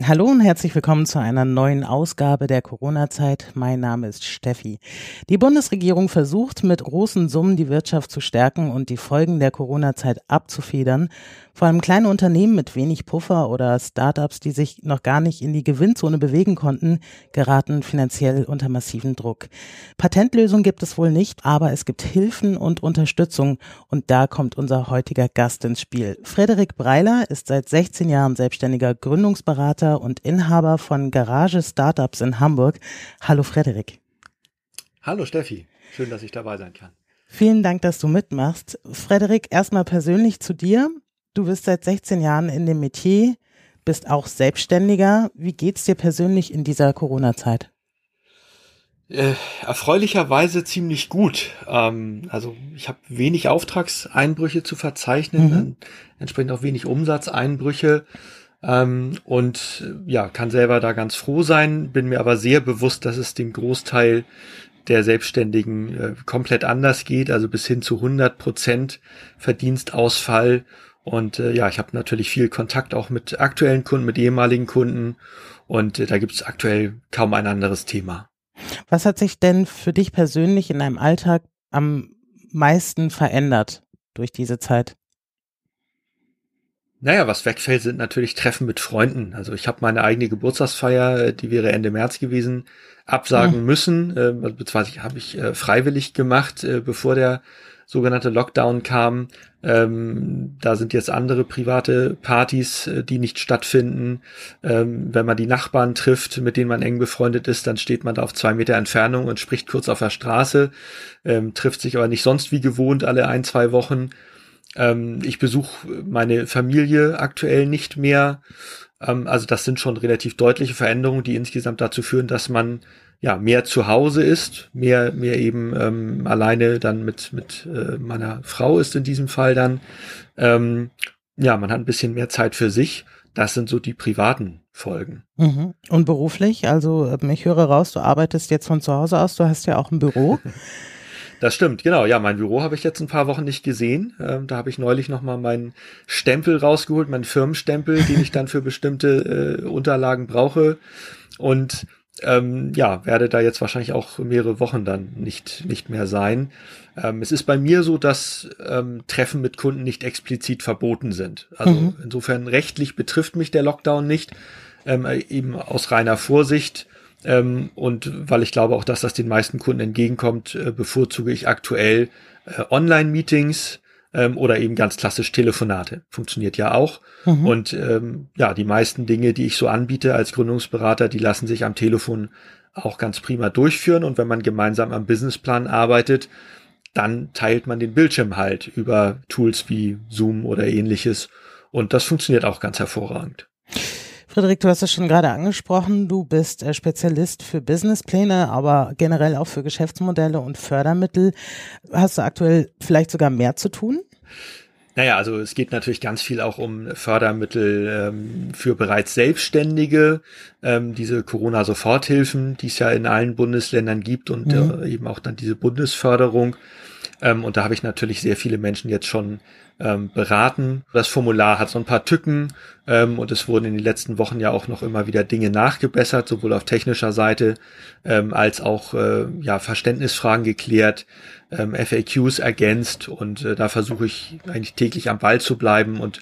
Hallo und herzlich willkommen zu einer neuen Ausgabe der Corona-Zeit. Mein Name ist Steffi. Die Bundesregierung versucht mit großen Summen die Wirtschaft zu stärken und die Folgen der Corona-Zeit abzufedern. Vor allem kleine Unternehmen mit wenig Puffer oder Startups, die sich noch gar nicht in die Gewinnzone bewegen konnten, geraten finanziell unter massiven Druck. Patentlösungen gibt es wohl nicht, aber es gibt Hilfen und Unterstützung und da kommt unser heutiger Gast ins Spiel. Frederik Breiler ist seit 16 Jahren selbstständiger Gründungsberater und Inhaber von Garage Startups in Hamburg. Hallo Frederik. Hallo Steffi, schön, dass ich dabei sein kann. Vielen Dank, dass du mitmachst. Frederik, erstmal persönlich zu dir. Du bist seit 16 Jahren in dem Metier, bist auch Selbstständiger. Wie geht's dir persönlich in dieser Corona-Zeit? Äh, erfreulicherweise ziemlich gut. Ähm, also ich habe wenig Auftragseinbrüche zu verzeichnen, mhm. entsprechend auch wenig Umsatzeinbrüche ähm, und äh, ja, kann selber da ganz froh sein, bin mir aber sehr bewusst, dass es dem Großteil der Selbstständigen äh, komplett anders geht, also bis hin zu 100 Prozent Verdienstausfall und äh, ja, ich habe natürlich viel Kontakt auch mit aktuellen Kunden, mit ehemaligen Kunden und äh, da gibt es aktuell kaum ein anderes Thema. Was hat sich denn für dich persönlich in deinem Alltag am meisten verändert durch diese Zeit? Naja, was wegfällt, sind natürlich Treffen mit Freunden. Also ich habe meine eigene Geburtstagsfeier, äh, die wäre Ende März gewesen, absagen mhm. müssen, äh, beziehungsweise habe ich äh, freiwillig gemacht, äh, bevor der sogenannte Lockdown kam. Ähm, da sind jetzt andere private Partys, äh, die nicht stattfinden. Ähm, wenn man die Nachbarn trifft, mit denen man eng befreundet ist, dann steht man da auf zwei Meter Entfernung und spricht kurz auf der Straße, ähm, trifft sich aber nicht sonst wie gewohnt alle ein, zwei Wochen. Ähm, ich besuche meine Familie aktuell nicht mehr. Ähm, also das sind schon relativ deutliche Veränderungen, die insgesamt dazu führen, dass man ja, mehr zu Hause ist, mehr, mehr eben ähm, alleine dann mit, mit äh, meiner Frau ist in diesem Fall dann. Ähm, ja, man hat ein bisschen mehr Zeit für sich. Das sind so die privaten Folgen. Mhm. Und beruflich? Also ähm, ich höre raus, du arbeitest jetzt von zu Hause aus, du hast ja auch ein Büro. Das stimmt, genau. Ja, mein Büro habe ich jetzt ein paar Wochen nicht gesehen. Ähm, da habe ich neulich nochmal meinen Stempel rausgeholt, meinen Firmenstempel, den ich dann für bestimmte äh, Unterlagen brauche. Und ähm, ja, werde da jetzt wahrscheinlich auch mehrere Wochen dann nicht, nicht mehr sein. Ähm, es ist bei mir so, dass ähm, Treffen mit Kunden nicht explizit verboten sind. Also mhm. insofern rechtlich betrifft mich der Lockdown nicht, ähm, eben aus reiner Vorsicht. Ähm, und weil ich glaube auch, dass das den meisten Kunden entgegenkommt, äh, bevorzuge ich aktuell äh, Online-Meetings, ähm, oder eben ganz klassisch Telefonate. Funktioniert ja auch. Mhm. Und ähm, ja, die meisten Dinge, die ich so anbiete als Gründungsberater, die lassen sich am Telefon auch ganz prima durchführen. Und wenn man gemeinsam am Businessplan arbeitet, dann teilt man den Bildschirm halt über Tools wie Zoom oder ähnliches. Und das funktioniert auch ganz hervorragend. Friedrich, du hast es schon gerade angesprochen, du bist äh, Spezialist für Businesspläne, aber generell auch für Geschäftsmodelle und Fördermittel. Hast du aktuell vielleicht sogar mehr zu tun? Naja, also es geht natürlich ganz viel auch um Fördermittel ähm, für bereits Selbstständige, ähm, diese Corona-Soforthilfen, die es ja in allen Bundesländern gibt und mhm. äh, eben auch dann diese Bundesförderung. Ähm, und da habe ich natürlich sehr viele Menschen jetzt schon ähm, beraten. Das Formular hat so ein paar Tücken ähm, und es wurden in den letzten Wochen ja auch noch immer wieder Dinge nachgebessert, sowohl auf technischer Seite ähm, als auch äh, ja Verständnisfragen geklärt, ähm, FAQs ergänzt und äh, da versuche ich eigentlich täglich am Ball zu bleiben und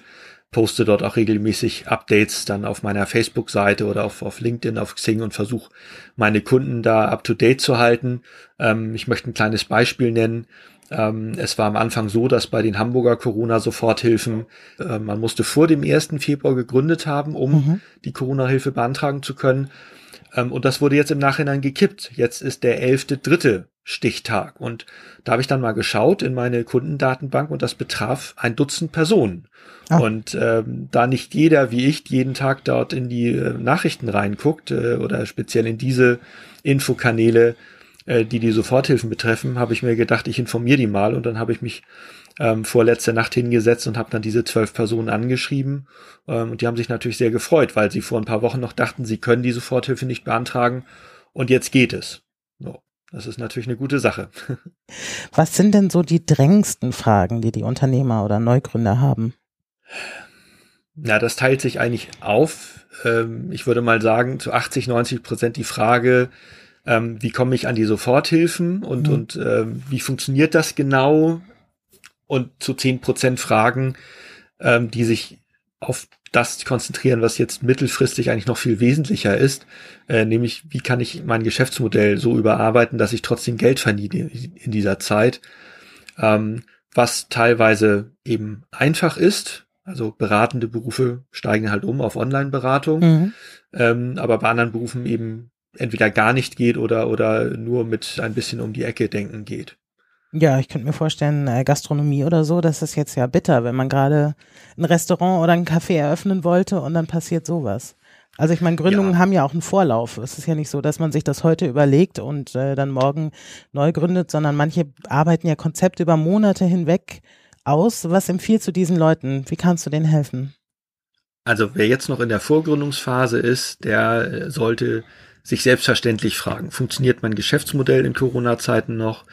poste dort auch regelmäßig Updates dann auf meiner Facebook-Seite oder auf, auf LinkedIn, auf Xing und versuche meine Kunden da up to date zu halten. Ähm, ich möchte ein kleines Beispiel nennen. Ähm, es war am Anfang so, dass bei den Hamburger Corona-Soforthilfen äh, man musste vor dem 1. Februar gegründet haben, um mhm. die Corona-Hilfe beantragen zu können. Ähm, und das wurde jetzt im Nachhinein gekippt. Jetzt ist der 11.3. Stichtag. Und da habe ich dann mal geschaut in meine Kundendatenbank und das betraf ein Dutzend Personen. Ah. Und ähm, da nicht jeder wie ich jeden Tag dort in die äh, Nachrichten reinguckt äh, oder speziell in diese Infokanäle, äh, die die Soforthilfen betreffen, habe ich mir gedacht, ich informiere die mal und dann habe ich mich ähm, vorletzte Nacht hingesetzt und habe dann diese zwölf Personen angeschrieben ähm, und die haben sich natürlich sehr gefreut, weil sie vor ein paar Wochen noch dachten, sie können die Soforthilfe nicht beantragen und jetzt geht es. So. Das ist natürlich eine gute Sache. Was sind denn so die drängendsten Fragen, die die Unternehmer oder Neugründer haben? Ja, das teilt sich eigentlich auf. Ähm, ich würde mal sagen, zu 80, 90 Prozent die Frage, ähm, wie komme ich an die Soforthilfen und, mhm. und ähm, wie funktioniert das genau? Und zu 10 Prozent Fragen, die sich auf das konzentrieren, was jetzt mittelfristig eigentlich noch viel wesentlicher ist, äh, nämlich wie kann ich mein Geschäftsmodell so überarbeiten, dass ich trotzdem Geld verdiene in dieser Zeit, ähm, was teilweise eben einfach ist. Also beratende Berufe steigen halt um auf Online-Beratung, mhm. ähm, aber bei anderen Berufen eben entweder gar nicht geht oder oder nur mit ein bisschen um die Ecke denken geht. Ja, ich könnte mir vorstellen, äh, Gastronomie oder so, das ist jetzt ja bitter, wenn man gerade ein Restaurant oder ein Café eröffnen wollte und dann passiert sowas. Also ich meine, Gründungen ja. haben ja auch einen Vorlauf. Es ist ja nicht so, dass man sich das heute überlegt und äh, dann morgen neu gründet, sondern manche arbeiten ja Konzepte über Monate hinweg aus. Was empfiehlst du diesen Leuten? Wie kannst du denen helfen? Also wer jetzt noch in der Vorgründungsphase ist, der äh, sollte sich selbstverständlich fragen, funktioniert mein Geschäftsmodell in Corona-Zeiten noch?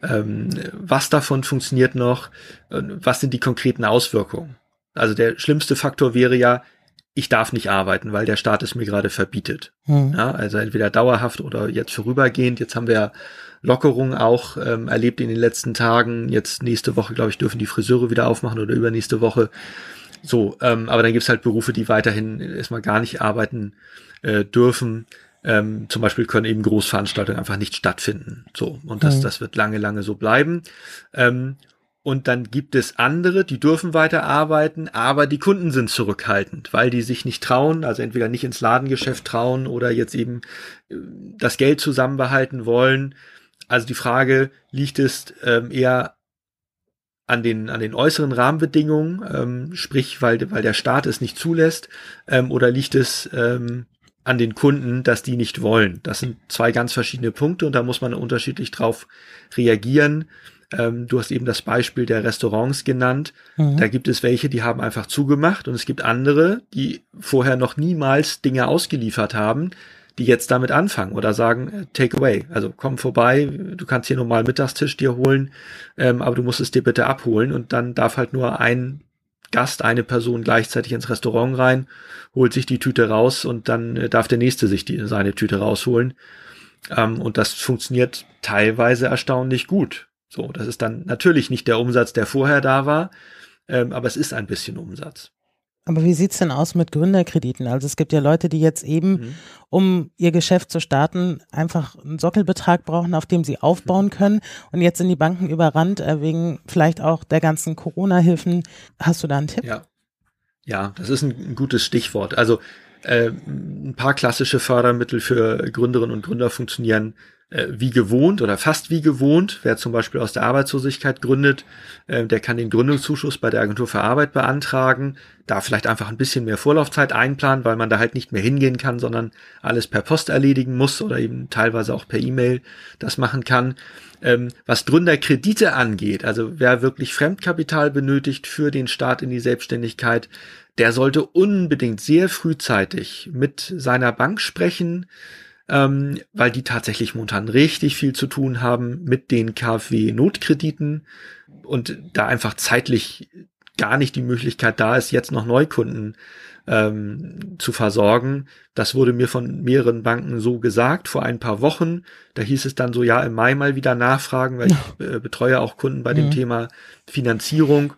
Ähm, was davon funktioniert noch? Was sind die konkreten Auswirkungen? Also der schlimmste Faktor wäre ja, ich darf nicht arbeiten, weil der Staat es mir gerade verbietet. Hm. Ja, also entweder dauerhaft oder jetzt vorübergehend. Jetzt haben wir Lockerungen auch ähm, erlebt in den letzten Tagen. Jetzt nächste Woche, glaube ich, dürfen die Friseure wieder aufmachen oder übernächste Woche. So, ähm, aber dann gibt's halt Berufe, die weiterhin erstmal gar nicht arbeiten äh, dürfen. Ähm, zum Beispiel können eben Großveranstaltungen einfach nicht stattfinden. So, und das, mhm. das wird lange, lange so bleiben. Ähm, und dann gibt es andere, die dürfen weiter arbeiten, aber die Kunden sind zurückhaltend, weil die sich nicht trauen, also entweder nicht ins Ladengeschäft trauen oder jetzt eben äh, das Geld zusammenbehalten wollen. Also die Frage, liegt es ähm, eher an den, an den äußeren Rahmenbedingungen, ähm, sprich, weil, weil der Staat es nicht zulässt, ähm, oder liegt es ähm, an den Kunden, dass die nicht wollen. Das sind zwei ganz verschiedene Punkte und da muss man unterschiedlich drauf reagieren. Ähm, du hast eben das Beispiel der Restaurants genannt. Mhm. Da gibt es welche, die haben einfach zugemacht und es gibt andere, die vorher noch niemals Dinge ausgeliefert haben, die jetzt damit anfangen oder sagen, äh, take away. Also komm vorbei, du kannst hier normal Mittagstisch dir holen, ähm, aber du musst es dir bitte abholen und dann darf halt nur ein Gast, eine Person gleichzeitig ins Restaurant rein, holt sich die Tüte raus und dann äh, darf der nächste sich die, seine Tüte rausholen. Ähm, und das funktioniert teilweise erstaunlich gut. So, das ist dann natürlich nicht der Umsatz, der vorher da war, ähm, aber es ist ein bisschen Umsatz. Aber wie sieht's denn aus mit Gründerkrediten? Also es gibt ja Leute, die jetzt eben, mhm. um ihr Geschäft zu starten, einfach einen Sockelbetrag brauchen, auf dem sie aufbauen können. Und jetzt sind die Banken überrannt äh, wegen vielleicht auch der ganzen Corona-Hilfen. Hast du da einen Tipp? Ja, ja das ist ein, gutes Stichwort. Also äh, ein paar klassische Fördermittel für Gründerinnen und Gründer funktionieren wie gewohnt oder fast wie gewohnt. Wer zum Beispiel aus der Arbeitslosigkeit gründet, äh, der kann den Gründungszuschuss bei der Agentur für Arbeit beantragen, da vielleicht einfach ein bisschen mehr Vorlaufzeit einplanen, weil man da halt nicht mehr hingehen kann, sondern alles per Post erledigen muss oder eben teilweise auch per E-Mail das machen kann. Ähm, was Gründerkredite angeht, also wer wirklich Fremdkapital benötigt für den Start in die Selbstständigkeit, der sollte unbedingt sehr frühzeitig mit seiner Bank sprechen, ähm, weil die tatsächlich momentan richtig viel zu tun haben mit den KfW-Notkrediten und da einfach zeitlich gar nicht die Möglichkeit da ist, jetzt noch Neukunden ähm, zu versorgen. Das wurde mir von mehreren Banken so gesagt vor ein paar Wochen. Da hieß es dann so, ja, im Mai mal wieder nachfragen, weil ich äh, betreue auch Kunden bei mhm. dem Thema Finanzierung.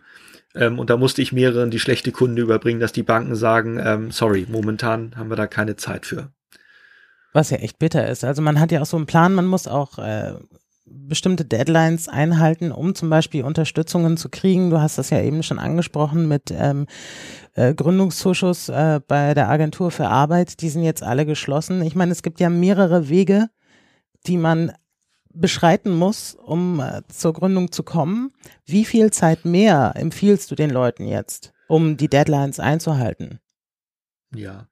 Ähm, und da musste ich mehreren die schlechte Kunde überbringen, dass die Banken sagen, ähm, sorry, momentan haben wir da keine Zeit für. Was ja echt bitter ist. Also man hat ja auch so einen Plan, man muss auch äh, bestimmte Deadlines einhalten, um zum Beispiel Unterstützungen zu kriegen. Du hast das ja eben schon angesprochen mit ähm, äh, Gründungszuschuss äh, bei der Agentur für Arbeit. Die sind jetzt alle geschlossen. Ich meine, es gibt ja mehrere Wege, die man beschreiten muss, um äh, zur Gründung zu kommen. Wie viel Zeit mehr empfiehlst du den Leuten jetzt, um die Deadlines einzuhalten? Ja,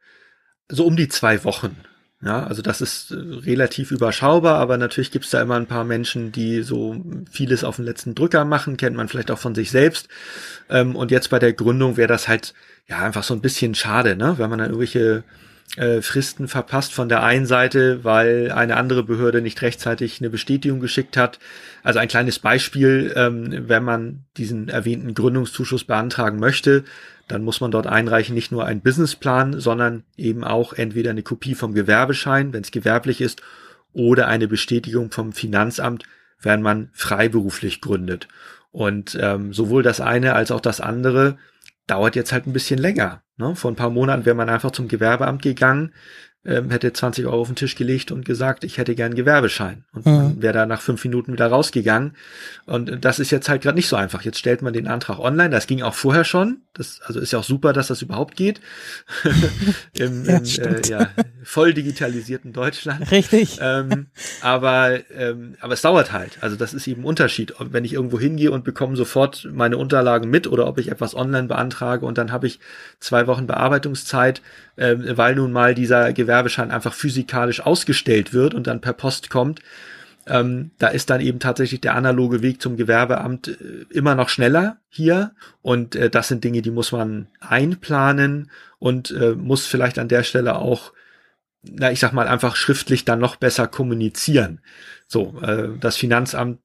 so um die zwei Wochen ja, also das ist äh, relativ überschaubar, aber natürlich gibt's da immer ein paar Menschen, die so vieles auf den letzten Drücker machen, kennt man vielleicht auch von sich selbst. Ähm, und jetzt bei der Gründung wäre das halt ja einfach so ein bisschen schade, ne? wenn man dann irgendwelche äh, Fristen verpasst von der einen Seite, weil eine andere Behörde nicht rechtzeitig eine Bestätigung geschickt hat. Also ein kleines Beispiel, ähm, wenn man diesen erwähnten Gründungszuschuss beantragen möchte, dann muss man dort einreichen nicht nur einen Businessplan, sondern eben auch entweder eine Kopie vom Gewerbeschein, wenn es gewerblich ist, oder eine Bestätigung vom Finanzamt, wenn man freiberuflich gründet. Und ähm, sowohl das eine als auch das andere dauert jetzt halt ein bisschen länger. Ne? Vor ein paar Monaten wäre man einfach zum Gewerbeamt gegangen, ähm, hätte 20 Euro auf den Tisch gelegt und gesagt, ich hätte gern Gewerbeschein. Und mhm. wäre da nach fünf Minuten wieder rausgegangen. Und das ist jetzt halt gerade nicht so einfach. Jetzt stellt man den Antrag online. Das ging auch vorher schon. Das, also ist ja auch super, dass das überhaupt geht. Im, ja, im äh, ja, voll digitalisierten Deutschland. Richtig. Ähm, aber, ähm, aber es dauert halt. Also das ist eben ein Unterschied. Wenn ich irgendwo hingehe und bekomme sofort meine Unterlagen mit oder ob ich etwas online beantrage und dann habe ich zwei Wochen Bearbeitungszeit, äh, weil nun mal dieser Gewerbeschein einfach physikalisch ausgestellt wird und dann per Post kommt. Ähm, da ist dann eben tatsächlich der analoge Weg zum Gewerbeamt äh, immer noch schneller hier. Und äh, das sind Dinge, die muss man einplanen und äh, muss vielleicht an der Stelle auch, na, ich sag mal, einfach schriftlich dann noch besser kommunizieren. So, äh, das Finanzamt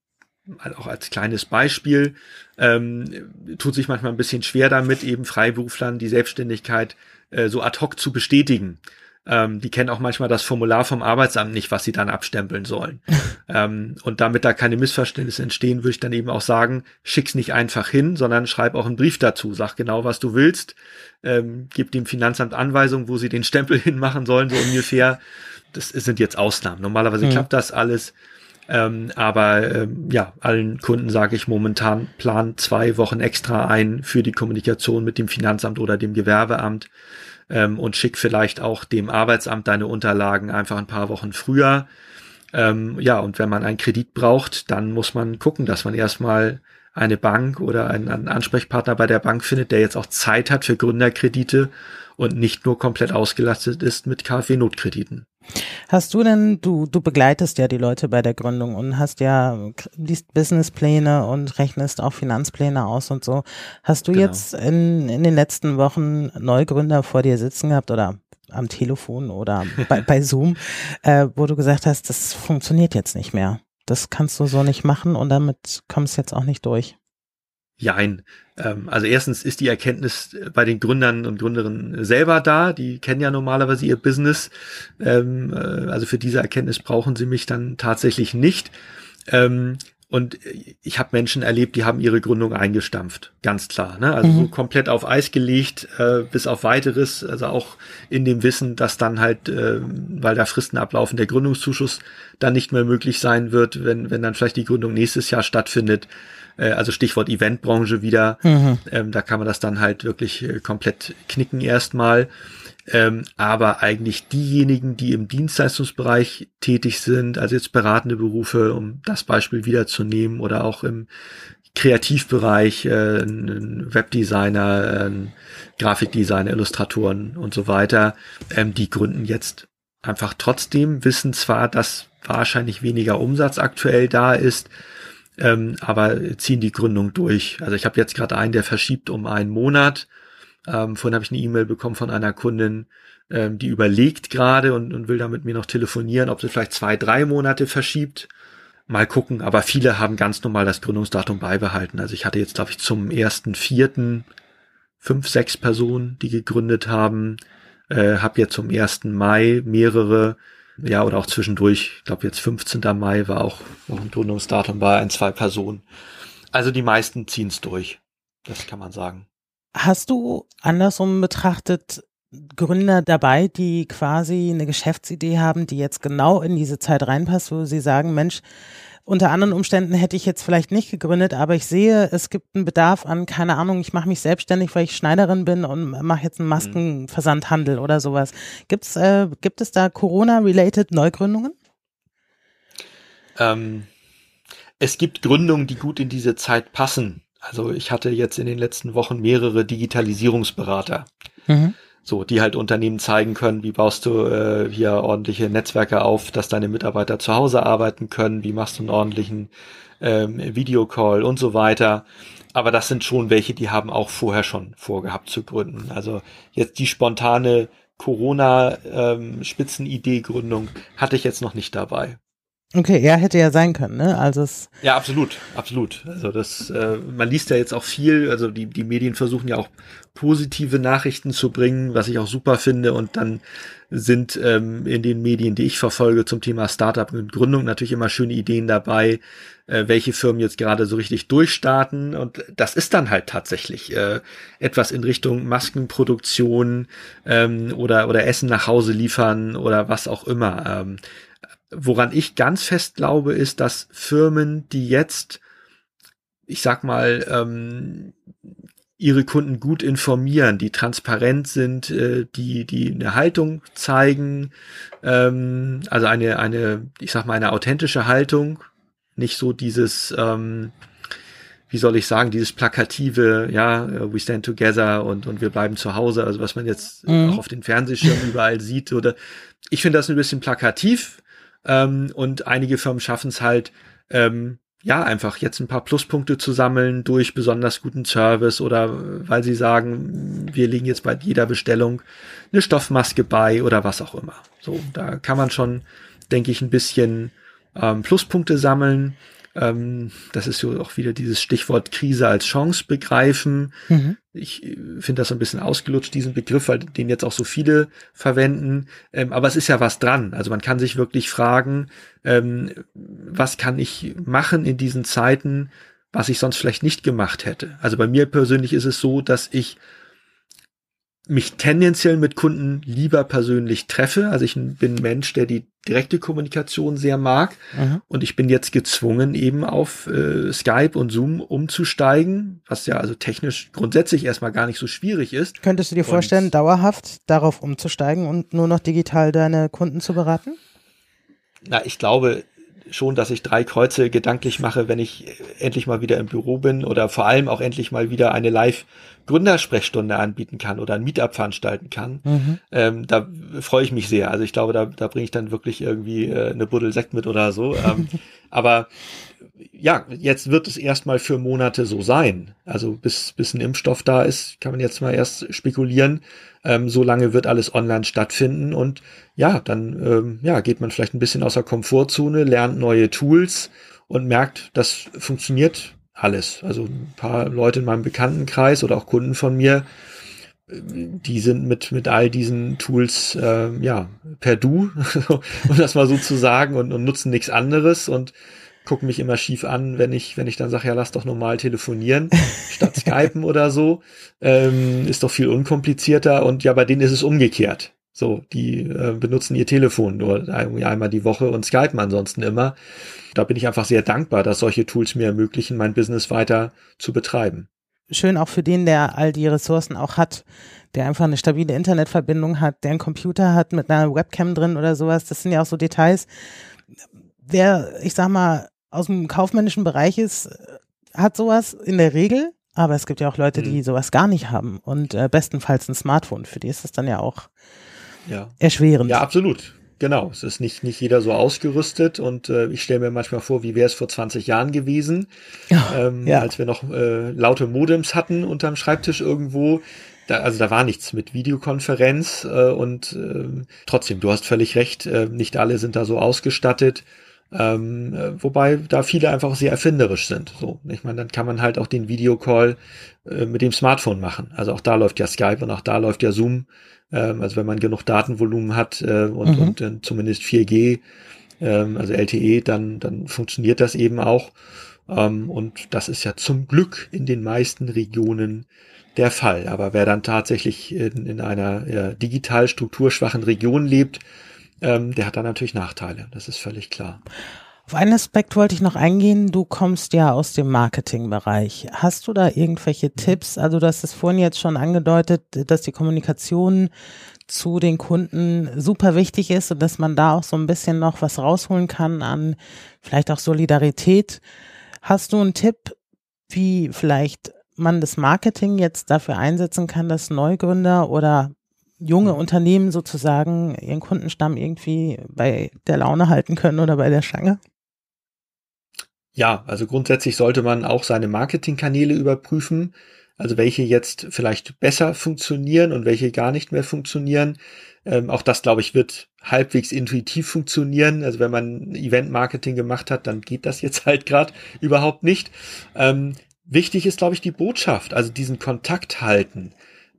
auch als kleines Beispiel, ähm, tut sich manchmal ein bisschen schwer damit, eben Freiberuflern die Selbstständigkeit äh, so ad hoc zu bestätigen. Ähm, die kennen auch manchmal das Formular vom Arbeitsamt nicht, was sie dann abstempeln sollen. ähm, und damit da keine Missverständnisse entstehen, würde ich dann eben auch sagen, schick's nicht einfach hin, sondern schreib auch einen Brief dazu. Sag genau, was du willst. Ähm, gib dem Finanzamt Anweisungen, wo sie den Stempel hinmachen sollen, so ungefähr. Das sind jetzt Ausnahmen. Normalerweise mhm. klappt das alles. Ähm, aber ähm, ja, allen Kunden sage ich momentan, plan zwei Wochen extra ein für die Kommunikation mit dem Finanzamt oder dem Gewerbeamt ähm, und schick vielleicht auch dem Arbeitsamt deine Unterlagen einfach ein paar Wochen früher. Ähm, ja, und wenn man einen Kredit braucht, dann muss man gucken, dass man erstmal eine Bank oder einen, einen Ansprechpartner bei der Bank findet, der jetzt auch Zeit hat für Gründerkredite und nicht nur komplett ausgelastet ist mit KfW-Notkrediten. Hast du denn, du, du begleitest ja die Leute bei der Gründung und hast ja, liest Businesspläne und rechnest auch Finanzpläne aus und so. Hast du genau. jetzt in, in den letzten Wochen Neugründer vor dir sitzen gehabt oder am Telefon oder bei, bei Zoom, äh, wo du gesagt hast, das funktioniert jetzt nicht mehr. Das kannst du so nicht machen und damit kommst du jetzt auch nicht durch. Jein. Ähm, also erstens ist die Erkenntnis bei den Gründern und Gründerinnen selber da. Die kennen ja normalerweise ihr Business. Ähm, äh, also für diese Erkenntnis brauchen sie mich dann tatsächlich nicht. Ähm, und ich habe Menschen erlebt, die haben ihre Gründung eingestampft, ganz klar. Ne? Also mhm. so komplett auf Eis gelegt, äh, bis auf weiteres, also auch in dem Wissen, dass dann halt, äh, weil da Fristen ablaufen, der Gründungszuschuss dann nicht mehr möglich sein wird, wenn, wenn dann vielleicht die Gründung nächstes Jahr stattfindet. Äh, also Stichwort Eventbranche wieder. Mhm. Ähm, da kann man das dann halt wirklich äh, komplett knicken erstmal. Ähm, aber eigentlich diejenigen, die im Dienstleistungsbereich tätig sind, also jetzt beratende Berufe, um das Beispiel wiederzunehmen, oder auch im Kreativbereich, äh, ein Webdesigner, ein Grafikdesigner, Illustratoren und so weiter, ähm, die gründen jetzt einfach trotzdem, wissen zwar, dass wahrscheinlich weniger Umsatz aktuell da ist, ähm, aber ziehen die Gründung durch. Also ich habe jetzt gerade einen, der verschiebt um einen Monat. Ähm, vorhin habe ich eine E-Mail bekommen von einer Kundin, ähm, die überlegt gerade und, und will da mit mir noch telefonieren, ob sie vielleicht zwei, drei Monate verschiebt. Mal gucken, aber viele haben ganz normal das Gründungsdatum beibehalten. Also ich hatte jetzt, glaube ich, zum ersten Vierten fünf, sechs Personen, die gegründet haben. Äh, habe jetzt zum ersten Mai mehrere ja, oder auch zwischendurch, ich glaube jetzt 15. Mai war auch noch ein Gründungsdatum bei ein, zwei Personen. Also die meisten ziehen es durch. Das kann man sagen. Hast du andersrum betrachtet Gründer dabei, die quasi eine Geschäftsidee haben, die jetzt genau in diese Zeit reinpasst, wo sie sagen, Mensch, unter anderen Umständen hätte ich jetzt vielleicht nicht gegründet, aber ich sehe, es gibt einen Bedarf an, keine Ahnung, ich mache mich selbstständig, weil ich Schneiderin bin und mache jetzt einen mhm. Maskenversandhandel oder sowas. Gibt's, äh, gibt es da Corona-related Neugründungen? Ähm, es gibt Gründungen, die gut in diese Zeit passen. Also ich hatte jetzt in den letzten Wochen mehrere Digitalisierungsberater. Mhm. So, die halt Unternehmen zeigen können, wie baust du äh, hier ordentliche Netzwerke auf, dass deine Mitarbeiter zu Hause arbeiten können, wie machst du einen ordentlichen ähm, Videocall und so weiter. Aber das sind schon welche, die haben auch vorher schon vorgehabt zu gründen. Also jetzt die spontane Corona-Spitzenidee-Gründung ähm, hatte ich jetzt noch nicht dabei. Okay, ja, hätte ja sein können, ne? Also es ja, absolut, absolut. Also das, äh, man liest ja jetzt auch viel. Also die die Medien versuchen ja auch positive Nachrichten zu bringen, was ich auch super finde. Und dann sind ähm, in den Medien, die ich verfolge zum Thema Startup und Gründung natürlich immer schöne Ideen dabei, äh, welche Firmen jetzt gerade so richtig durchstarten. Und das ist dann halt tatsächlich äh, etwas in Richtung Maskenproduktion ähm, oder oder Essen nach Hause liefern oder was auch immer. Ähm, woran ich ganz fest glaube, ist, dass Firmen, die jetzt, ich sag mal, ähm, ihre Kunden gut informieren, die transparent sind, äh, die die eine Haltung zeigen, ähm, also eine eine ich sag mal eine authentische Haltung, nicht so dieses ähm, wie soll ich sagen, dieses plakative, ja, we stand together und, und wir bleiben zu Hause, also was man jetzt mhm. auch auf den Fernsehschirmen überall sieht, oder ich finde das ein bisschen plakativ, ähm, und einige Firmen schaffen es halt, ähm, ja, einfach jetzt ein paar Pluspunkte zu sammeln durch besonders guten Service oder weil sie sagen, wir legen jetzt bei jeder Bestellung eine Stoffmaske bei oder was auch immer. So, da kann man schon, denke ich, ein bisschen ähm, Pluspunkte sammeln. Ähm, das ist so auch wieder dieses Stichwort Krise als Chance begreifen. Mhm. Ich äh, finde das so ein bisschen ausgelutscht, diesen Begriff, weil den jetzt auch so viele verwenden. Ähm, aber es ist ja was dran. Also man kann sich wirklich fragen, ähm, was kann ich machen in diesen Zeiten, was ich sonst vielleicht nicht gemacht hätte. Also bei mir persönlich ist es so, dass ich mich tendenziell mit Kunden lieber persönlich treffe. Also ich bin ein Mensch, der die direkte Kommunikation sehr mag. Mhm. Und ich bin jetzt gezwungen, eben auf äh, Skype und Zoom umzusteigen, was ja also technisch grundsätzlich erstmal gar nicht so schwierig ist. Könntest du dir vorstellen, und, dauerhaft darauf umzusteigen und nur noch digital deine Kunden zu beraten? Na, ich glaube, schon, dass ich drei Kreuze gedanklich mache, wenn ich endlich mal wieder im Büro bin oder vor allem auch endlich mal wieder eine Live-Gründersprechstunde anbieten kann oder ein Meetup veranstalten kann. Mhm. Ähm, da freue ich mich sehr. Also ich glaube, da, da bringe ich dann wirklich irgendwie äh, eine Buddel Sekt mit oder so. Ähm, aber ja, jetzt wird es erstmal für Monate so sein. Also bis, bis ein Impfstoff da ist, kann man jetzt mal erst spekulieren. Ähm, so lange wird alles online stattfinden und ja, dann ähm, ja, geht man vielleicht ein bisschen aus der Komfortzone, lernt neue Tools und merkt, das funktioniert alles. Also ein paar Leute in meinem Bekanntenkreis oder auch Kunden von mir, die sind mit, mit all diesen Tools äh, ja per Du, um das mal so zu sagen, und, und nutzen nichts anderes und gucken mich immer schief an, wenn ich, wenn ich dann sage, ja, lass doch normal telefonieren, statt Skypen oder so. Ähm, ist doch viel unkomplizierter und ja, bei denen ist es umgekehrt. So, die äh, benutzen ihr Telefon nur einmal die Woche und Skypen ansonsten immer. Da bin ich einfach sehr dankbar, dass solche Tools mir ermöglichen, mein Business weiter zu betreiben. Schön auch für den, der all die Ressourcen auch hat, der einfach eine stabile Internetverbindung hat, der einen Computer hat mit einer Webcam drin oder sowas. Das sind ja auch so Details. Wer, ich sag mal, aus dem kaufmännischen Bereich ist, hat sowas in der Regel, aber es gibt ja auch Leute, die mhm. sowas gar nicht haben und äh, bestenfalls ein Smartphone. Für die ist das dann ja auch ja. erschwerend. Ja, absolut. Genau, es ist nicht, nicht jeder so ausgerüstet und äh, ich stelle mir manchmal vor, wie wäre es vor 20 Jahren gewesen, ähm, ja. als wir noch äh, laute Modems hatten unterm Schreibtisch irgendwo. Da, also da war nichts mit Videokonferenz äh, und äh, trotzdem, du hast völlig recht, äh, nicht alle sind da so ausgestattet. Ähm, äh, wobei da viele einfach sehr erfinderisch sind. So, ich meine, dann kann man halt auch den Videocall äh, mit dem Smartphone machen. Also auch da läuft ja Skype und auch da läuft ja Zoom. Ähm, also wenn man genug Datenvolumen hat äh, und, mhm. und äh, zumindest 4G, ähm, also LTE, dann, dann funktioniert das eben auch. Ähm, und das ist ja zum Glück in den meisten Regionen der Fall. Aber wer dann tatsächlich in, in einer ja, digital strukturschwachen Region lebt, ähm, der hat da natürlich Nachteile. Das ist völlig klar. Auf einen Aspekt wollte ich noch eingehen. Du kommst ja aus dem Marketingbereich. Hast du da irgendwelche. Tipps? Also du hast es vorhin jetzt schon angedeutet, dass die Kommunikation zu den Kunden super wichtig ist und dass man da auch so ein bisschen noch was rausholen kann an vielleicht auch Solidarität. Hast du einen Tipp, wie vielleicht man das Marketing jetzt dafür einsetzen kann, dass Neugründer oder junge Unternehmen sozusagen ihren Kundenstamm irgendwie bei der Laune halten können oder bei der Schange? Ja, also grundsätzlich sollte man auch seine Marketingkanäle überprüfen. Also welche jetzt vielleicht besser funktionieren und welche gar nicht mehr funktionieren. Ähm, auch das, glaube ich, wird halbwegs intuitiv funktionieren. Also wenn man Event-Marketing gemacht hat, dann geht das jetzt halt gerade überhaupt nicht. Ähm, wichtig ist, glaube ich, die Botschaft, also diesen Kontakt halten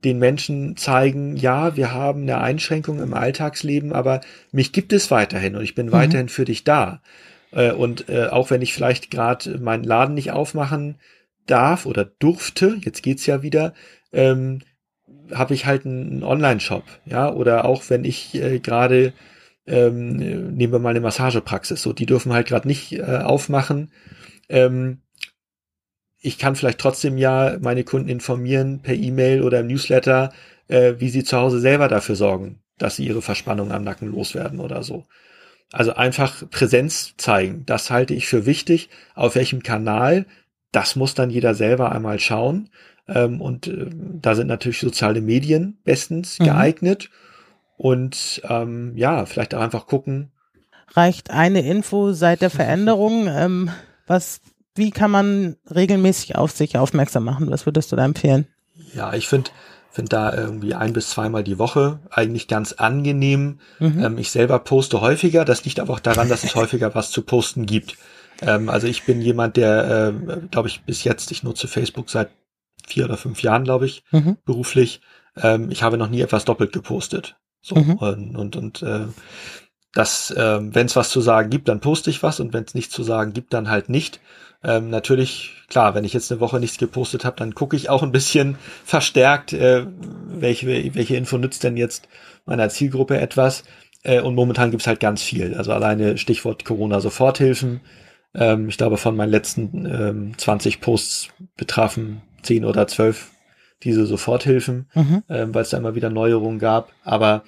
den Menschen zeigen, ja, wir haben eine Einschränkung im Alltagsleben, aber mich gibt es weiterhin und ich bin mhm. weiterhin für dich da. Äh, und äh, auch wenn ich vielleicht gerade meinen Laden nicht aufmachen darf oder durfte, jetzt geht's ja wieder, ähm, habe ich halt einen Online-Shop, ja, oder auch wenn ich äh, gerade ähm, nehmen wir mal eine Massagepraxis, so die dürfen halt gerade nicht äh, aufmachen. Ähm, ich kann vielleicht trotzdem ja meine Kunden informieren per E-Mail oder im Newsletter, äh, wie sie zu Hause selber dafür sorgen, dass sie ihre Verspannung am Nacken loswerden oder so. Also einfach Präsenz zeigen. Das halte ich für wichtig. Auf welchem Kanal, das muss dann jeder selber einmal schauen. Ähm, und äh, da sind natürlich soziale Medien bestens mhm. geeignet. Und ähm, ja, vielleicht auch einfach gucken. Reicht eine Info seit der Veränderung? ähm, was wie kann man regelmäßig auf sich aufmerksam machen? Was würdest du da empfehlen? Ja, ich finde finde da irgendwie ein bis zweimal die Woche eigentlich ganz angenehm. Mhm. Ähm, ich selber poste häufiger. Das liegt aber auch daran, dass es häufiger was zu posten gibt. Ähm, also ich bin jemand, der, äh, glaube ich, bis jetzt, ich nutze Facebook seit vier oder fünf Jahren, glaube ich, mhm. beruflich. Ähm, ich habe noch nie etwas doppelt gepostet. So mhm. und und, und äh, dass äh, wenn es was zu sagen gibt, dann poste ich was und wenn es nichts zu sagen gibt, dann halt nicht. Ähm, natürlich, klar, wenn ich jetzt eine Woche nichts gepostet habe, dann gucke ich auch ein bisschen verstärkt, äh, welche, welche Info nützt denn jetzt meiner Zielgruppe etwas. Äh, und momentan gibt's halt ganz viel. Also alleine Stichwort Corona-Soforthilfen. Ähm, ich glaube, von meinen letzten ähm, 20 Posts betrafen 10 oder 12 diese Soforthilfen, mhm. ähm, weil es da immer wieder Neuerungen gab. Aber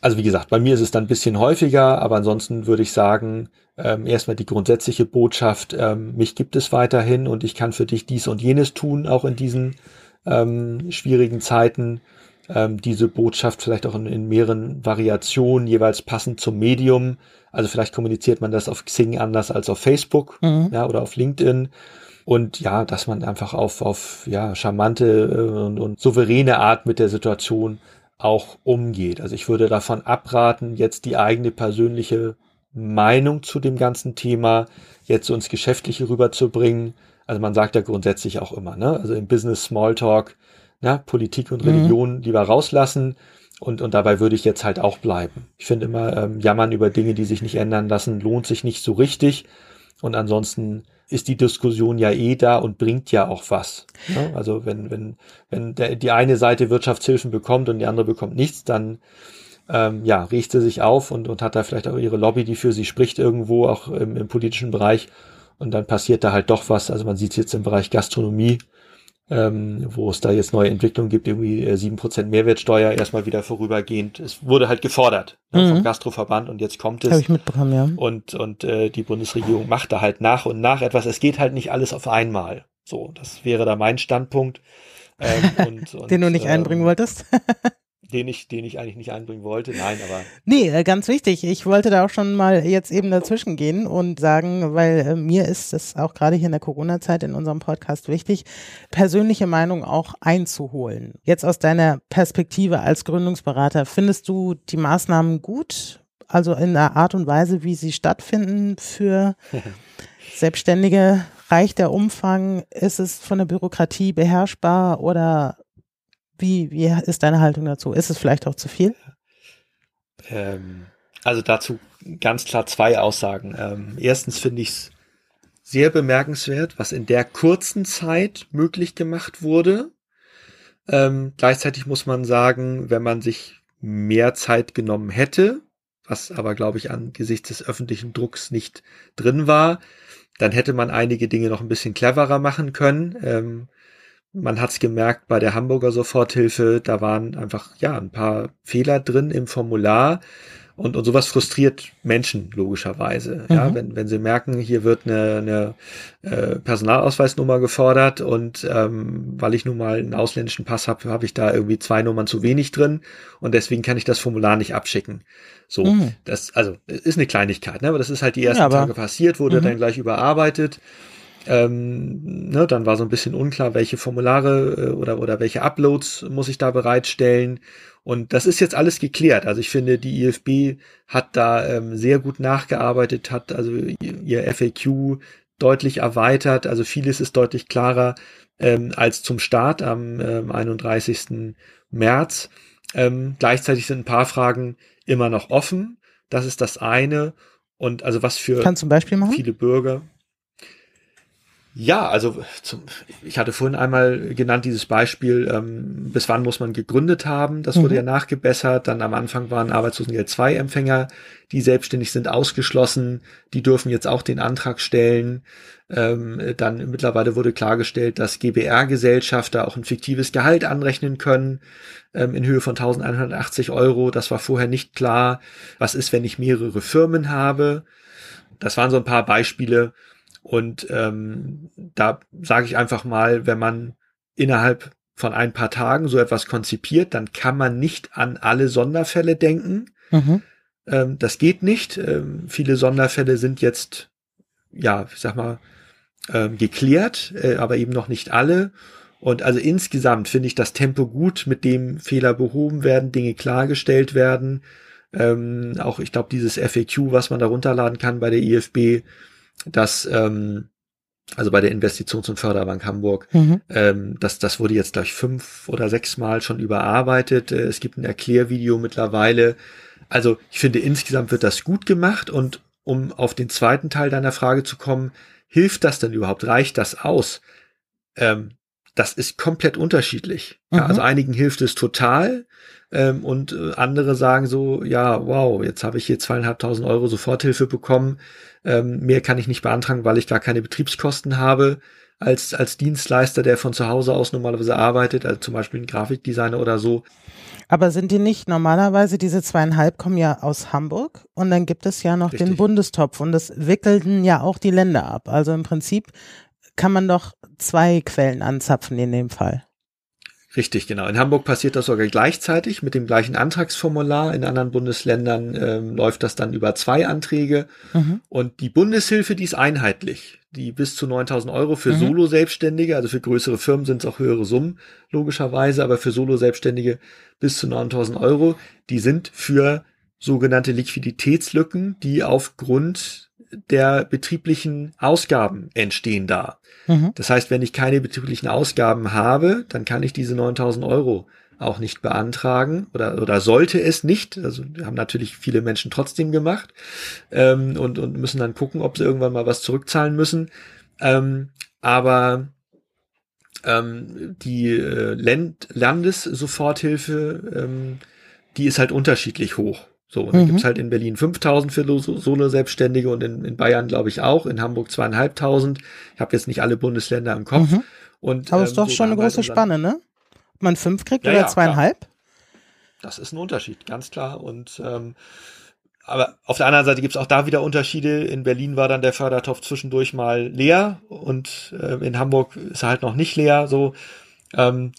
also wie gesagt, bei mir ist es dann ein bisschen häufiger, aber ansonsten würde ich sagen, ähm, erstmal die grundsätzliche Botschaft, ähm, mich gibt es weiterhin und ich kann für dich dies und jenes tun, auch in diesen ähm, schwierigen Zeiten. Ähm, diese Botschaft vielleicht auch in, in, mehreren Variationen, jeweils passend zum Medium. Also vielleicht kommuniziert man das auf Xing anders als auf Facebook mhm. ja, oder auf LinkedIn. Und ja, dass man einfach auf, auf ja, charmante äh, und, und souveräne Art mit der Situation auch umgeht. Also ich würde davon abraten, jetzt die eigene persönliche Meinung zu dem ganzen Thema jetzt so ins Geschäftliche rüberzubringen. Also man sagt ja grundsätzlich auch immer, ne? Also im Business Smalltalk, na, Politik und mhm. Religion lieber rauslassen. Und, und dabei würde ich jetzt halt auch bleiben. Ich finde immer, ähm, jammern über Dinge, die sich nicht ändern lassen, lohnt sich nicht so richtig. Und ansonsten ist die Diskussion ja eh da und bringt ja auch was. Ne? Also wenn, wenn, wenn der, die eine Seite Wirtschaftshilfen bekommt und die andere bekommt nichts, dann ähm, ja, riecht sie sich auf und, und hat da vielleicht auch ihre Lobby, die für sie spricht irgendwo, auch im, im politischen Bereich. Und dann passiert da halt doch was. Also man sieht es jetzt im Bereich Gastronomie, ähm, wo es da jetzt neue Entwicklungen gibt, irgendwie äh, sieben Prozent Mehrwertsteuer erstmal wieder vorübergehend. Es wurde halt gefordert ne, mhm. vom Gastroverband und jetzt kommt es. Habe ich mitbekommen, ja. Und, und äh, die Bundesregierung macht da halt nach und nach etwas. Es geht halt nicht alles auf einmal. So, das wäre da mein Standpunkt. Ähm, und, und, Den du nicht ähm, einbringen wolltest? den ich, den ich eigentlich nicht einbringen wollte. Nein, aber. Nee, äh, ganz wichtig. Ich wollte da auch schon mal jetzt eben dazwischen gehen und sagen, weil äh, mir ist es auch gerade hier in der Corona-Zeit in unserem Podcast wichtig, persönliche Meinung auch einzuholen. Jetzt aus deiner Perspektive als Gründungsberater, findest du die Maßnahmen gut? Also in der Art und Weise, wie sie stattfinden für Selbstständige? Reicht der Umfang? Ist es von der Bürokratie beherrschbar oder wie, wie ist deine Haltung dazu? Ist es vielleicht auch zu viel? Ähm, also dazu ganz klar zwei Aussagen. Ähm, erstens finde ich es sehr bemerkenswert, was in der kurzen Zeit möglich gemacht wurde. Ähm, gleichzeitig muss man sagen, wenn man sich mehr Zeit genommen hätte, was aber, glaube ich, angesichts des öffentlichen Drucks nicht drin war, dann hätte man einige Dinge noch ein bisschen cleverer machen können. Ähm, man hat es gemerkt bei der Hamburger Soforthilfe, da waren einfach ja ein paar Fehler drin im Formular. Und, und sowas frustriert Menschen logischerweise. Mhm. Ja, wenn, wenn sie merken, hier wird eine, eine äh, Personalausweisnummer gefordert und ähm, weil ich nun mal einen ausländischen Pass habe, habe ich da irgendwie zwei Nummern zu wenig drin und deswegen kann ich das Formular nicht abschicken. So, mhm. das also ist eine Kleinigkeit, ne? aber das ist halt die ersten ja, Tage passiert, wurde mhm. dann gleich überarbeitet Ähm, ne, dann war so ein bisschen unklar, welche Formulare äh, oder, oder welche Uploads muss ich da bereitstellen. Und das ist jetzt alles geklärt. Also ich finde, die IFB hat da ähm, sehr gut nachgearbeitet, hat also ihr FAQ deutlich erweitert. Also vieles ist deutlich klarer ähm, als zum Start am ähm, 31. März. Ähm, gleichzeitig sind ein paar Fragen immer noch offen. Das ist das eine. Und also was für viele Bürger. Ja, also zum, ich hatte vorhin einmal genannt dieses Beispiel, ähm, bis wann muss man gegründet haben, das wurde mhm. ja nachgebessert. Dann am Anfang waren Arbeitslosengeld 2 Empfänger, die selbstständig sind, ausgeschlossen, die dürfen jetzt auch den Antrag stellen. Ähm, dann mittlerweile wurde klargestellt, dass GBR-Gesellschafter auch ein fiktives Gehalt anrechnen können ähm, in Höhe von 1180 Euro. Das war vorher nicht klar. Was ist, wenn ich mehrere Firmen habe? Das waren so ein paar Beispiele und ähm, da sage ich einfach mal, wenn man innerhalb von ein paar Tagen so etwas konzipiert, dann kann man nicht an alle Sonderfälle denken. Mhm. Ähm, das geht nicht. Ähm, viele Sonderfälle sind jetzt, ja, ich sag mal, ähm, geklärt, äh, aber eben noch nicht alle. Und also insgesamt finde ich das Tempo gut, mit dem Fehler behoben werden, Dinge klargestellt werden. Ähm, auch ich glaube, dieses FAQ, was man da runterladen kann bei der IFB, dass ähm, also bei der Investitions- und Förderbank Hamburg, mhm. ähm, das, das wurde jetzt gleich fünf oder sechs Mal schon überarbeitet. Äh, es gibt ein Erklärvideo mittlerweile. Also ich finde, insgesamt wird das gut gemacht und um auf den zweiten Teil deiner Frage zu kommen, hilft das denn überhaupt? Reicht das aus? Ähm, das ist komplett unterschiedlich. Mhm. Ja, also einigen hilft es total ähm, und äh, andere sagen so, ja, wow, jetzt habe ich hier zweieinhalbtausend Euro Soforthilfe bekommen. Ähm, mehr kann ich nicht beantragen, weil ich gar keine Betriebskosten habe als, als Dienstleister, der von zu Hause aus normalerweise arbeitet, also zum Beispiel ein Grafikdesigner oder so. Aber sind die nicht normalerweise, diese zweieinhalb kommen ja aus Hamburg und dann gibt es ja noch Richtig. den Bundestopf und das wickelten ja auch die Länder ab. Also im Prinzip kann man doch zwei Quellen anzapfen in dem Fall. Richtig, genau. In Hamburg passiert das sogar gleichzeitig mit dem gleichen Antragsformular. In anderen Bundesländern ähm, läuft das dann über zwei Anträge. Mhm. Und die Bundeshilfe, die ist einheitlich. Die bis zu 9000 Euro für mhm. Solo-Selbstständige, also für größere Firmen sind es auch höhere Summen, logischerweise, aber für Solo-Selbstständige bis zu 9000 Euro, die sind für sogenannte Liquiditätslücken, die aufgrund der betrieblichen Ausgaben entstehen da. Mhm. Das heißt, wenn ich keine betrieblichen Ausgaben habe, dann kann ich diese 9000 Euro auch nicht beantragen oder, oder sollte es nicht. Also haben natürlich viele Menschen trotzdem gemacht ähm, und, und müssen dann gucken, ob sie irgendwann mal was zurückzahlen müssen. Ähm, aber ähm, die äh, Land Landessoforthilfe, ähm, die ist halt unterschiedlich hoch. So, und mhm. dann gibt's halt in Berlin 5000 für Solo-Selbstständige und in, in Bayern, glaube ich, auch, in Hamburg zweieinhalbtausend. Ich habe jetzt nicht alle Bundesländer im Kopf. Mhm. Und, Aber es ist doch so schon eine große Spanne, ne? Ob man fünf kriegt ja, oder ja, zweieinhalb? Klar. Das ist ein Unterschied, ganz klar. Und ähm, aber auf der anderen Seite gibt's auch da wieder Unterschiede. In Berlin war dann der Fördertopf zwischendurch mal leer und äh, in Hamburg ist er halt noch nicht leer. So, ähm,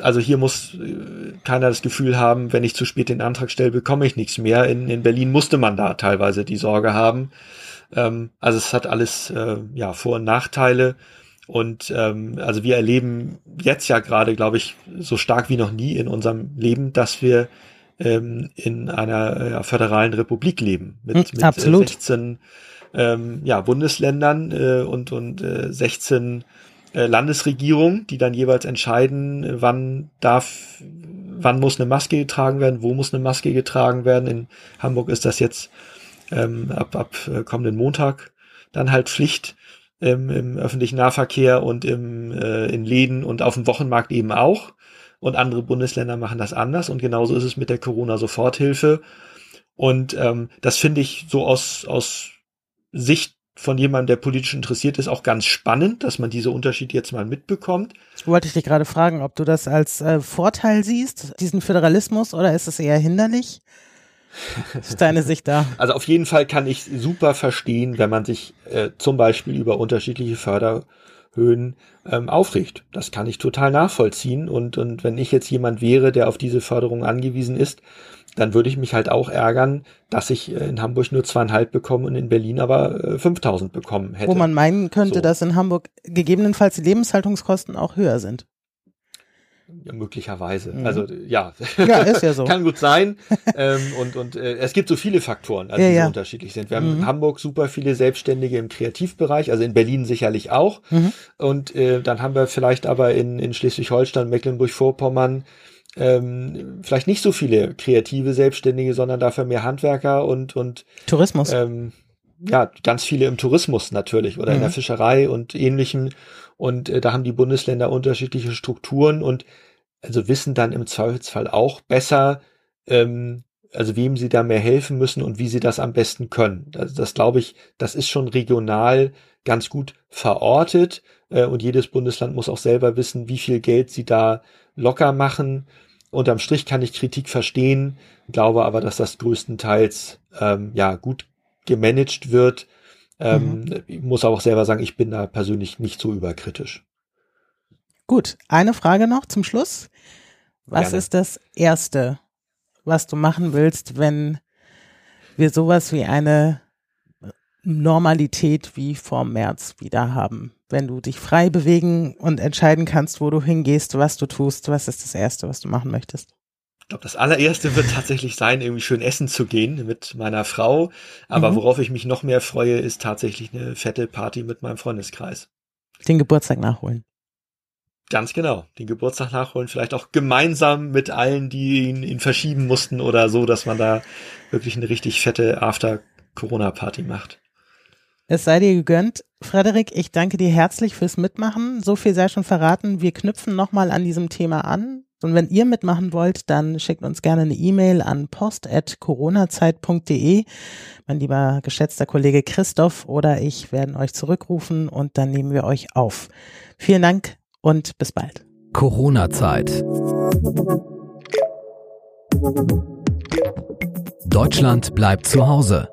also hier muss äh, keiner das Gefühl haben, wenn ich zu spät den Antrag stelle, bekomme ich nichts mehr. In, in Berlin musste man da teilweise die Sorge haben. Ähm, also es hat alles äh, ja Vor- und Nachteile. Und ähm, also wir erleben jetzt ja gerade, glaube ich, so stark wie noch nie in unserem Leben, dass wir ähm, in einer ja, föderalen Republik leben mit, hm, mit Absolut. 16 ähm, ja, Bundesländern äh, und, und äh, 16 äh, Landesregierung, die dann jeweils entscheiden, wann darf, wann muss eine Maske getragen werden, wo muss eine Maske getragen werden. In Hamburg ist das jetzt ähm, ab, ab äh, kommenden Montag dann halt Pflicht ähm, im öffentlichen Nahverkehr und im, äh, in Läden und auf dem Wochenmarkt eben auch. Und andere Bundesländer machen das anders. Und genauso ist es mit der Corona-Soforthilfe. Und ähm, das finde ich so aus, aus Sicht von jemandem, der politisch interessiert ist, auch ganz spannend, dass man diese Unterschiede jetzt mal mitbekommt. Wollte ich dich gerade fragen, ob du das als äh, Vorteil siehst, diesen Föderalismus, oder ist es eher hinderlich? ist deine Sicht da? Also auf jeden Fall kann ich super verstehen, wenn man sich äh, zum Beispiel über unterschiedliche Förder Höhen ähm, aufregt. Das kann ich total nachvollziehen. Und, und wenn ich jetzt jemand wäre, der auf diese Förderung angewiesen ist, dann würde ich mich halt auch ärgern, dass ich äh, in Hamburg nur zweieinhalb bekomme und in Berlin aber 5000 äh, bekommen hätte. Wo man meinen könnte, so. dass in Hamburg gegebenenfalls die Lebenshaltungskosten auch höher sind. Ja, möglicherweise. Mhm. Also ja, ja ist ja so. kann gut sein. ähm, und und äh, es gibt so viele Faktoren, also, ja, die ja. so unterschiedlich sind. Wir haben in mhm. Hamburg super viele Selbstständige im Kreativbereich, also in Berlin sicherlich auch. Mhm. Und äh, dann haben wir vielleicht aber in, in Schleswig-Holstein, Mecklenburg-Vorpommern ähm, vielleicht nicht so viele kreative Selbstständige, sondern dafür mehr Handwerker und und Tourismus. Ähm, ja, ganz viele im Tourismus natürlich oder in der mhm. Fischerei und ähnlichem. Und äh, da haben die Bundesländer unterschiedliche Strukturen und also wissen dann im Zweifelsfall auch besser, ähm, also wem sie da mehr helfen müssen und wie sie das am besten können. Also das glaube ich, das ist schon regional ganz gut verortet äh, und jedes Bundesland muss auch selber wissen, wie viel Geld sie da locker machen. Unterm Strich kann ich Kritik verstehen, glaube aber, dass das größtenteils ähm, ja gut gemanagt wird ähm, mhm. Ich muss auch selber sagen, ich bin da persönlich nicht so überkritisch. Gut, eine Frage noch zum Schluss. Was Gerne. ist das Erste, was du machen willst, wenn wir sowas wie eine Normalität wie vor März wieder haben? Wenn du dich frei bewegen und entscheiden kannst, wo du hingehst, was du tust, was ist das Erste, was du machen möchtest? Ich glaube, das allererste wird tatsächlich sein, irgendwie schön essen zu gehen mit meiner Frau. Aber mhm. worauf ich mich noch mehr freue, ist tatsächlich eine fette Party mit meinem Freundeskreis. Den Geburtstag nachholen. Ganz genau. Den Geburtstag nachholen, vielleicht auch gemeinsam mit allen, die ihn, ihn verschieben mussten oder so, dass man da wirklich eine richtig fette After-Corona-Party macht. Es sei dir gegönnt. Frederik, ich danke dir herzlich fürs Mitmachen. So viel sei schon verraten. Wir knüpfen nochmal an diesem Thema an. Und wenn ihr mitmachen wollt, dann schickt uns gerne eine E-Mail an post.coronazeit.de. Mein lieber geschätzter Kollege Christoph oder ich werden euch zurückrufen und dann nehmen wir euch auf. Vielen Dank und bis bald. Corona-Zeit. Deutschland bleibt zu Hause.